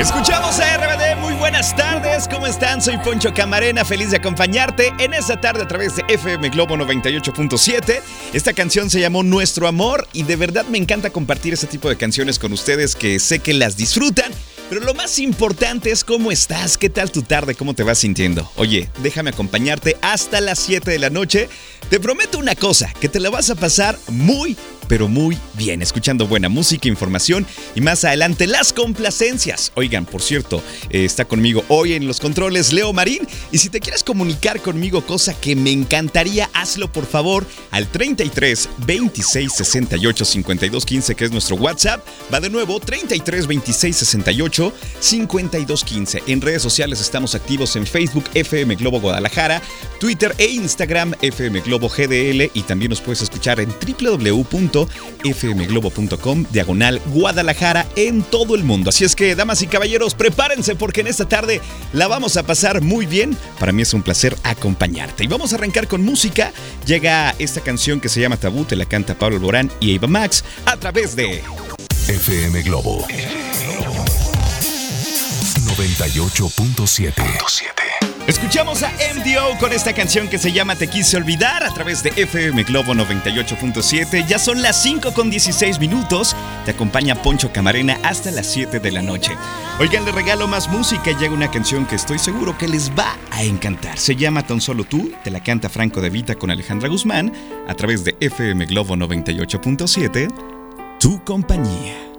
Escuchamos a RBD, muy buenas tardes, ¿cómo están? Soy Poncho Camarena, feliz de acompañarte en esta tarde a través de FM Globo 98.7. Esta canción se llamó Nuestro Amor y de verdad me encanta compartir este tipo de canciones con ustedes que sé que las disfrutan. Pero lo más importante es cómo estás, qué tal tu tarde, cómo te vas sintiendo. Oye, déjame acompañarte hasta las 7 de la noche. Te prometo una cosa, que te la vas a pasar muy, pero muy bien, escuchando buena música, información y más adelante las complacencias. Oigan, por cierto, eh, está conmigo hoy en los controles Leo Marín y si te quieres comunicar conmigo, cosa que me encantaría, hazlo por favor al 33 26 68 52 15, que es nuestro WhatsApp. Va de nuevo 33 26 68 52 15. En redes sociales estamos activos en Facebook FM Globo Guadalajara, Twitter e Instagram FM Globo GDL y también nos puedes escuchar en www.fmglobo.com diagonal Guadalajara en todo el mundo. Así es que, damas y caballeros, prepárense porque en esta tarde la vamos a pasar muy bien. Para mí es un placer acompañarte. Y vamos a arrancar con música. Llega esta canción que se llama Tabú, te la canta Pablo Alborán y Eva Max a través de FM Globo 98.7. Escuchamos a MDO con esta canción que se llama Te quise olvidar a través de FM Globo 98.7. Ya son las 5 con 16 minutos. Te acompaña Poncho Camarena hasta las 7 de la noche. Oigan, le regalo más música y llega una canción que estoy seguro que les va a encantar. Se llama Tan Solo Tú, te la canta Franco de Vita con Alejandra Guzmán a través de FM Globo 98.7. Tu compañía.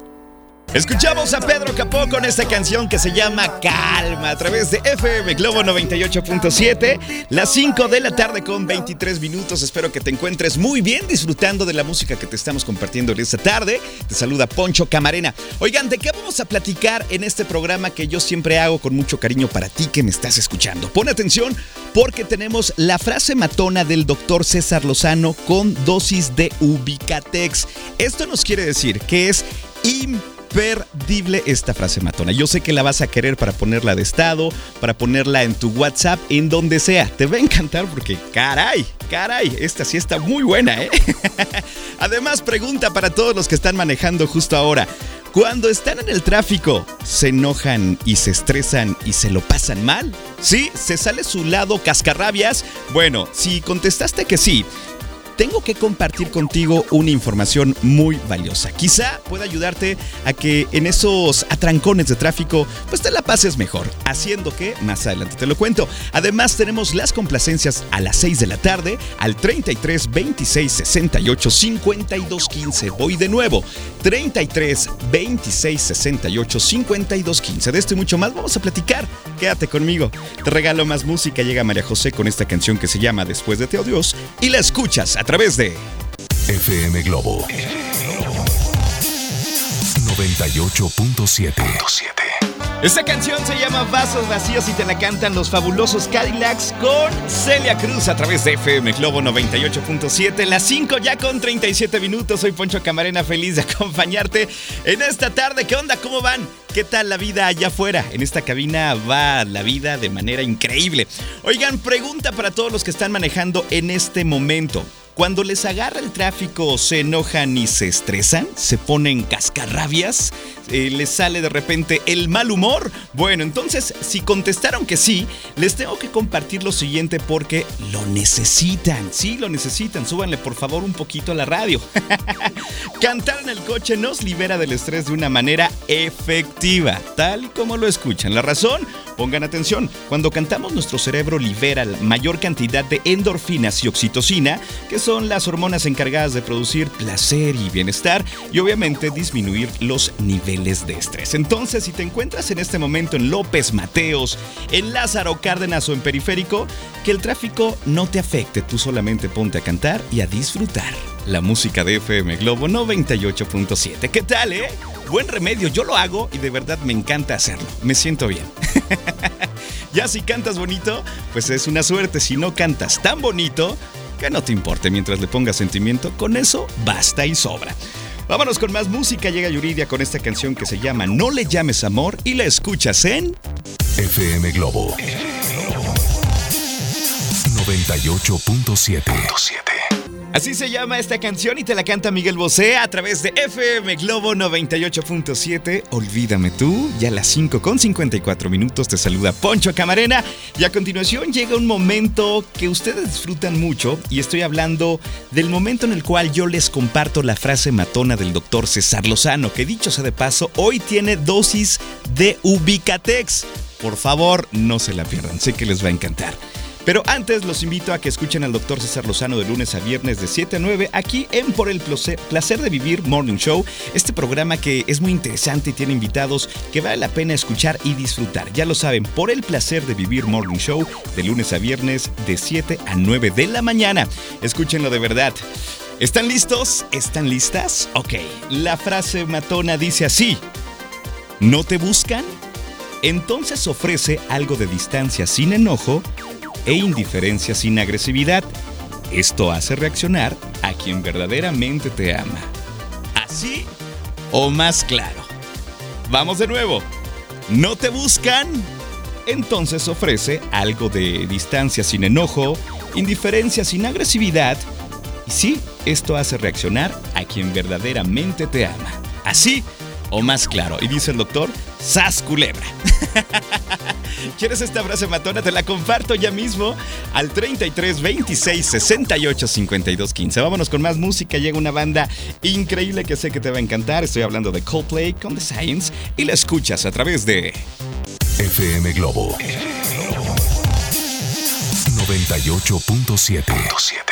Escuchamos a Pedro Capó con esta canción que se llama Calma a través de FM Globo 98.7, las 5 de la tarde con 23 minutos. Espero que te encuentres muy bien disfrutando de la música que te estamos compartiendo en esta tarde. Te saluda Poncho Camarena. Oigan, ¿de qué vamos a platicar en este programa que yo siempre hago con mucho cariño para ti que me estás escuchando? Pon atención porque tenemos la frase matona del doctor César Lozano con dosis de Ubicatex. Esto nos quiere decir que es imposible imperdible esta frase matona. Yo sé que la vas a querer para ponerla de estado, para ponerla en tu WhatsApp, en donde sea. Te va a encantar porque, caray, caray, esta sí está muy buena, ¿eh? Además, pregunta para todos los que están manejando justo ahora. Cuando están en el tráfico, ¿se enojan y se estresan y se lo pasan mal? ¿Sí? ¿Se sale su lado cascarrabias? Bueno, si contestaste que sí, tengo que compartir contigo una información muy valiosa. Quizá pueda ayudarte a que en esos atrancones de tráfico pues te la pases mejor, haciendo que más adelante te lo cuento. Además tenemos las complacencias a las 6 de la tarde al 33 26 68 52 15. Voy de nuevo. 33 26 68 52 15. De esto y mucho más vamos a platicar. Quédate conmigo. Te regalo más música. Llega María José con esta canción que se llama Después de Te Dios y la escuchas a través de FM Globo 98.7. Esta canción se llama Vasos Vacíos y te la cantan los fabulosos Cadillacs con Celia Cruz a través de FM Globo 98.7. Las 5 ya con 37 minutos. Soy Poncho Camarena, feliz de acompañarte en esta tarde. ¿Qué onda? ¿Cómo van? ¿Qué tal la vida allá afuera? En esta cabina va la vida de manera increíble. Oigan, pregunta para todos los que están manejando en este momento. Cuando les agarra el tráfico, se enojan y se estresan, se ponen cascarrabias, eh, les sale de repente el mal humor. Bueno, entonces, si contestaron que sí, les tengo que compartir lo siguiente porque lo necesitan. Sí, lo necesitan. Súbanle por favor un poquito a la radio. Cantar en el coche nos libera del estrés de una manera efectiva, tal como lo escuchan. La razón, Pongan atención, cuando cantamos nuestro cerebro libera la mayor cantidad de endorfinas y oxitocina, que son las hormonas encargadas de producir placer y bienestar y obviamente disminuir los niveles de estrés. Entonces, si te encuentras en este momento en López Mateos, en Lázaro Cárdenas o en Periférico, que el tráfico no te afecte, tú solamente ponte a cantar y a disfrutar la música de FM Globo 98.7. ¿Qué tal, eh? Buen remedio, yo lo hago y de verdad me encanta hacerlo. Me siento bien. ya si cantas bonito, pues es una suerte. Si no cantas tan bonito, que no te importe mientras le pongas sentimiento, con eso basta y sobra. Vámonos con más música. Llega Yuridia con esta canción que se llama No le llames amor y la escuchas en FM Globo 98.7. Así se llama esta canción y te la canta Miguel Bosé a través de FM Globo 98.7. Olvídame tú, ya a las 5 con 54 minutos te saluda Poncho Camarena y a continuación llega un momento que ustedes disfrutan mucho y estoy hablando del momento en el cual yo les comparto la frase matona del doctor César Lozano, que dicho sea de paso, hoy tiene dosis de Ubicatex. Por favor, no se la pierdan, sé que les va a encantar. Pero antes los invito a que escuchen al doctor César Lozano de lunes a viernes de 7 a 9 aquí en Por el Placer de Vivir Morning Show, este programa que es muy interesante y tiene invitados que vale la pena escuchar y disfrutar. Ya lo saben, Por el Placer de Vivir Morning Show de lunes a viernes de 7 a 9 de la mañana. Escúchenlo de verdad. ¿Están listos? ¿Están listas? Ok, la frase matona dice así. ¿No te buscan? Entonces ofrece algo de distancia sin enojo e indiferencia sin agresividad. Esto hace reaccionar a quien verdaderamente te ama. Así o más claro. Vamos de nuevo. ¿No te buscan? Entonces ofrece algo de distancia sin enojo, indiferencia sin agresividad. Y sí, esto hace reaccionar a quien verdaderamente te ama. Así o más claro. Y dice el doctor, sas culebra. ¿Quieres esta frase matona? Te la comparto ya mismo al 33 26 68 52 15. Vámonos con más música. Llega una banda increíble que sé que te va a encantar. Estoy hablando de Coldplay con The Science y la escuchas a través de FM Globo 98.7.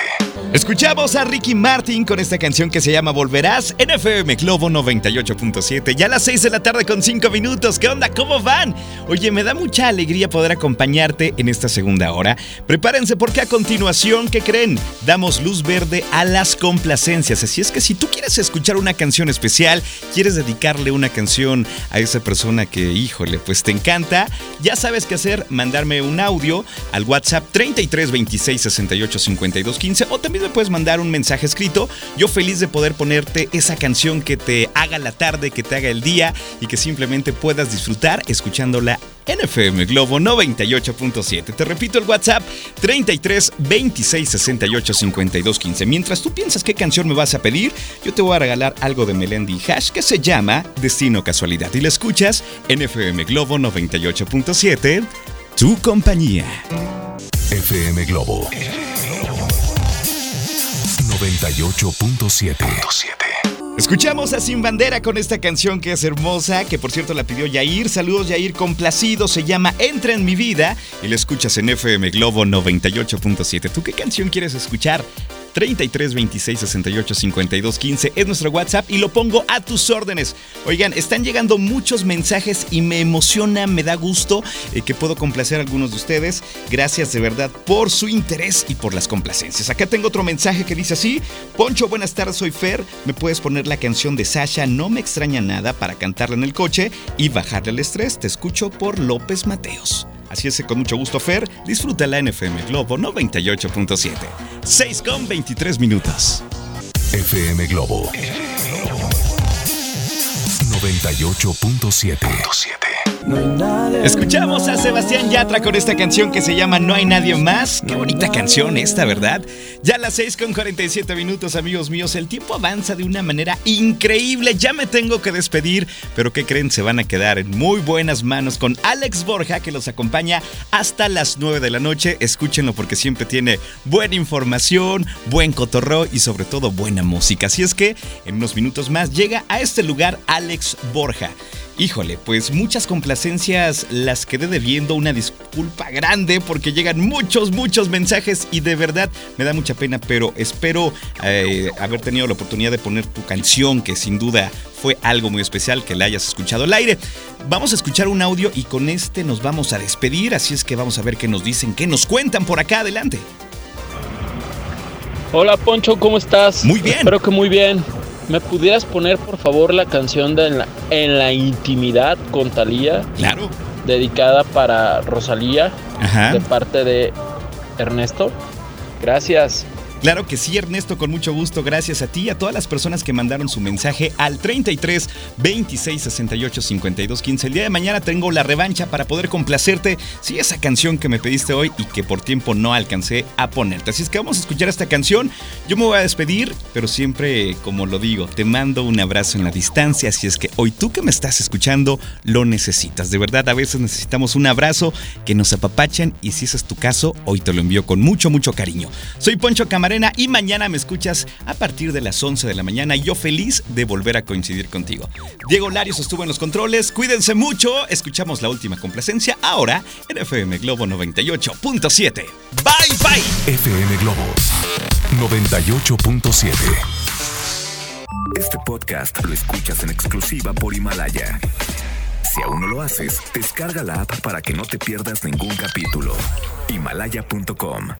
Escuchamos a Ricky Martin con esta canción que se llama Volverás en FM Globo 98.7. Ya a las 6 de la tarde con 5 minutos. ¿Qué onda? ¿Cómo van? Oye, me da mucha alegría poder acompañarte en esta segunda hora. Prepárense porque a continuación, ¿qué creen? Damos luz verde a las complacencias. Así es que si tú quieres escuchar una canción especial, quieres dedicarle una canción a esa persona que, híjole, pues te encanta, ya sabes qué hacer. Mandarme un audio al WhatsApp 33 26 68 52 15 o también me puedes mandar un mensaje escrito. Yo feliz de poder ponerte esa canción que te haga la tarde, que te haga el día y que simplemente puedas disfrutar escuchándola en FM Globo 98.7. Te repito el WhatsApp 33 26 68 52 15. Mientras tú piensas qué canción me vas a pedir, yo te voy a regalar algo de Melendi Hash que se llama Destino Casualidad y la escuchas en FM Globo 98.7, tu compañía. FM Globo 98.7. Escuchamos a Sin Bandera con esta canción que es hermosa, que por cierto la pidió Yair. Saludos Yair, complacido, se llama Entra en mi vida y la escuchas en FM Globo 98.7. ¿Tú qué canción quieres escuchar? 33 26 68 52 15 es nuestro WhatsApp y lo pongo a tus órdenes. Oigan, están llegando muchos mensajes y me emociona, me da gusto eh, que puedo complacer a algunos de ustedes. Gracias de verdad por su interés y por las complacencias. Acá tengo otro mensaje que dice así: Poncho, buenas tardes, soy Fer. ¿Me puedes poner la canción de Sasha? No me extraña nada para cantarla en el coche y bajarle el estrés. Te escucho por López Mateos. Así es, con mucho gusto, Fer. Disfruta la NFM Globo 98.7. 6 con 23 minutos. FM Globo 98.7. Escuchamos a Sebastián Yatra con esta canción que se llama No hay nadie más. Qué bonita canción esta, ¿verdad? Ya las 6 con 47 minutos, amigos míos. El tiempo avanza de una manera increíble. Ya me tengo que despedir, pero ¿qué creen? Se van a quedar en muy buenas manos con Alex Borja, que los acompaña hasta las 9 de la noche. Escúchenlo porque siempre tiene buena información, buen cotorro y sobre todo buena música. Así es que en unos minutos más llega a este lugar Alex Borja. Híjole, pues muchas complacencias las quedé debiendo, una disculpa grande porque llegan muchos, muchos mensajes y de verdad me da mucha pena, pero espero eh, haber tenido la oportunidad de poner tu canción, que sin duda fue algo muy especial que la hayas escuchado al aire. Vamos a escuchar un audio y con este nos vamos a despedir, así es que vamos a ver qué nos dicen, qué nos cuentan por acá adelante. Hola Poncho, ¿cómo estás? Muy bien. Espero que muy bien. ¿Me pudieras poner por favor la canción de En la, en la intimidad con Talía? Claro. Dedicada para Rosalía, Ajá. de parte de Ernesto. Gracias. Claro que sí, Ernesto, con mucho gusto. Gracias a ti y a todas las personas que mandaron su mensaje al 33 26 68 52 15. El día de mañana tengo la revancha para poder complacerte. Sí, esa canción que me pediste hoy y que por tiempo no alcancé a ponerte. Así es que vamos a escuchar esta canción. Yo me voy a despedir, pero siempre, como lo digo, te mando un abrazo en la distancia. Así es que hoy tú que me estás escuchando lo necesitas. De verdad, a veces necesitamos un abrazo que nos apapachen y si ese es tu caso, hoy te lo envío con mucho, mucho cariño. Soy Poncho Y mañana me escuchas a partir de las 11 de la mañana y yo feliz de volver a coincidir contigo. Diego Larios estuvo en los controles, cuídense mucho, escuchamos la última complacencia ahora en FM Globo 98.7. Bye bye. FM Globo 98.7. Este podcast lo escuchas en exclusiva por Himalaya. Si aún no lo haces, descarga la app para que no te pierdas ningún capítulo. Himalaya.com